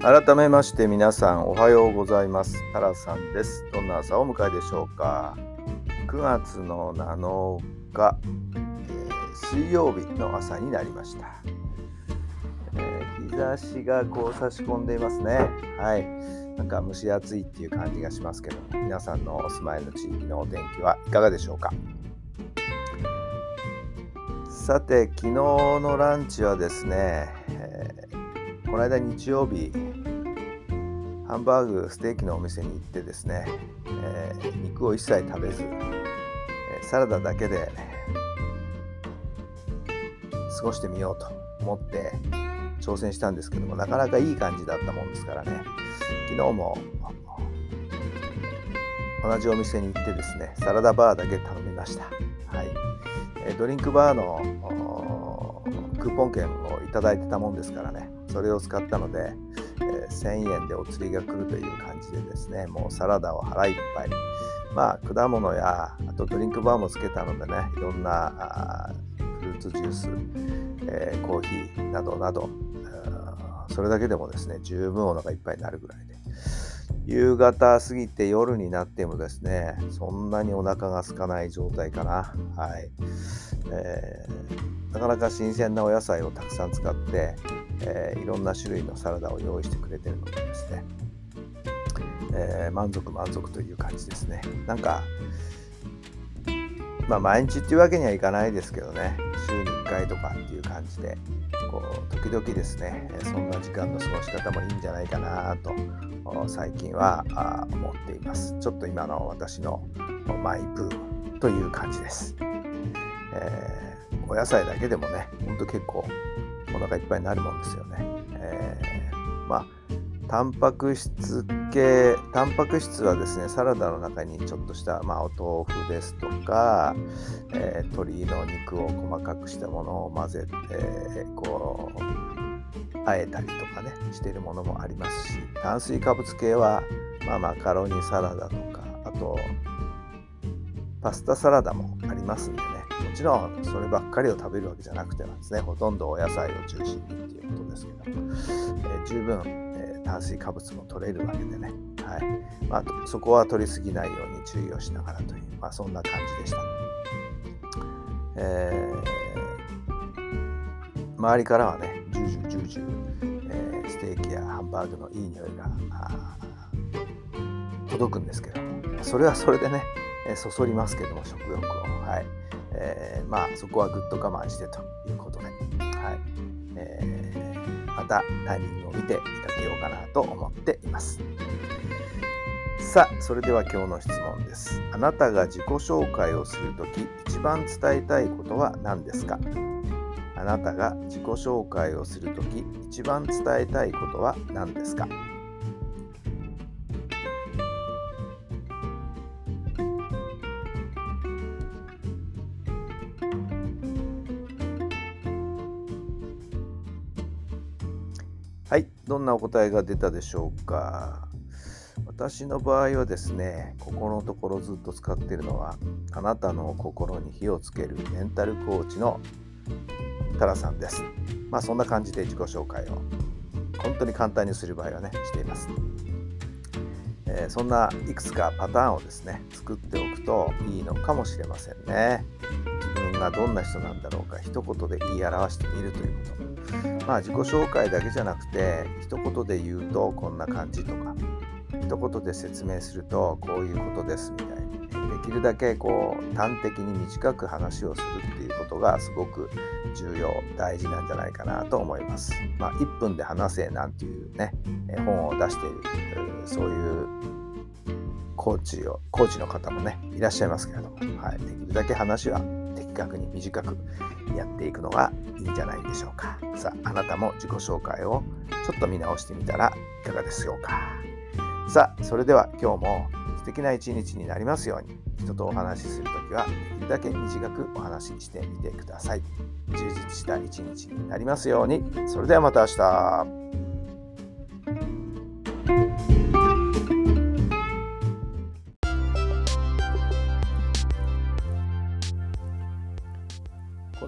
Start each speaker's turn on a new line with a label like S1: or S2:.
S1: 改めまして皆さんおはようございます。タラさんです。どんな朝をお迎えでしょうか。9月の7日、えー、水曜日の朝になりました、えー、日差しがこう差し込んでいますね。はい。なんか蒸し暑いっていう感じがしますけど皆さんのお住まいの地域のお天気はいかがでしょうか。さて昨日のランチはですね、この間日曜日ハンバーグステーキのお店に行ってですね、えー、肉を一切食べず、サラダだけで過ごしてみようと思って挑戦したんですけどもなかなかいい感じだったもんですからね。昨日も同じお店に行ってですねサラダバーだけ頼みました、はい。えドリンクバーのクーポン券をいただいてたもんですからね。それを使ったのでえー、1000円でお釣りが来るという感じでですねもうサラダを腹いっぱい。まあ果物やあとドリンクバーもつけたのでねいろんなフルーツジュース、えー、コーヒーなどなどそれだけでもですね十分お腹いっぱいになるぐらいで。夕方過ぎて夜になってもですねそんなにお腹が空かない状態かな。はい、えー、なかなか新鮮なお野菜をたくさん使ってえー、いろんな種類のサラダを用意してくれてるのでですね、えー、満足満足という感じですね。なんかまあ毎日っていうわけにはいかないですけどね。週に1回とかっていう感じでこう時々ですねそんな時間の過ごし方もいいんじゃないかなと最近は思っています。ちょっと今の私のマイブームという感じです、えー、お野菜だけでもねほんと結構お腹いっぱいになるもんですよね。えー、まあタンパク質系タンパク質はですねサラダの中にちょっとした、まあ、お豆腐ですとか、えー、鶏の肉を細かくしたものを混ぜて、こうあえたりとかねしてるものもありますし炭水化物系は、まあ、マカロニサラダとかあとパスタサラダもありますんでね。もちろんそればっかりを食べるわけじゃなくてはですねほとんどお野菜を中心にっていうことですけど、えー、十分、えー、炭水化物も取れるわけでね、はい。まあ、そこは取りすぎないように注意をしながらという、まあ、そんな感じでした。えー、周りからはねジュージュージュージュー、えー、ステーキやハンバーグのいい匂いが届くんですけどそれはそれでねそそりますけども食欲を、はい。えー、まあそこはぐっと我慢してということで、はいえー、またタイミングを見て出かけようかなと思っています。さあそれでは今日の質問です。あなたが自己紹介をするとき一番伝えたいことは何ですか？あなたが自己紹介をするとき一番伝えたいことは何ですか？はい、どんなお答えが出たでしょうか。私の場合はですね、ここのところずっと使っているのは、あなたの心に火をつけるメンタルコーチのタラさんです。まあそんな感じで自己紹介を本当に簡単にする場合はね、しています。えー、そんないくつかパターンをですね、作っておくといいのかもしれませんね。がどんな人なんだろうか、一言で言い表してみるということ。まあ自己紹介だけじゃなくて一言で言うとこんな感じとか一言で説明するとこういうことですみたいにできるだけこう端的に短く話をするっていうことがすごく重要大事なんじゃないかなと思います。まあ、1分で話せなんていうね本を出しているそういうコーチをコーチの方もねいらっしゃいますけれども、はい、できるだけ話は的短くに短くやっていくのがいいんじゃないでしょうか。さああなたも自己紹介をちょっと見直してみたらいかがでしょうか。さあそれでは今日も素敵な一日になりますように。人とお話しするときはできるだけ短くお話ししてみてください。充実した一日になりますように。それではまた明日。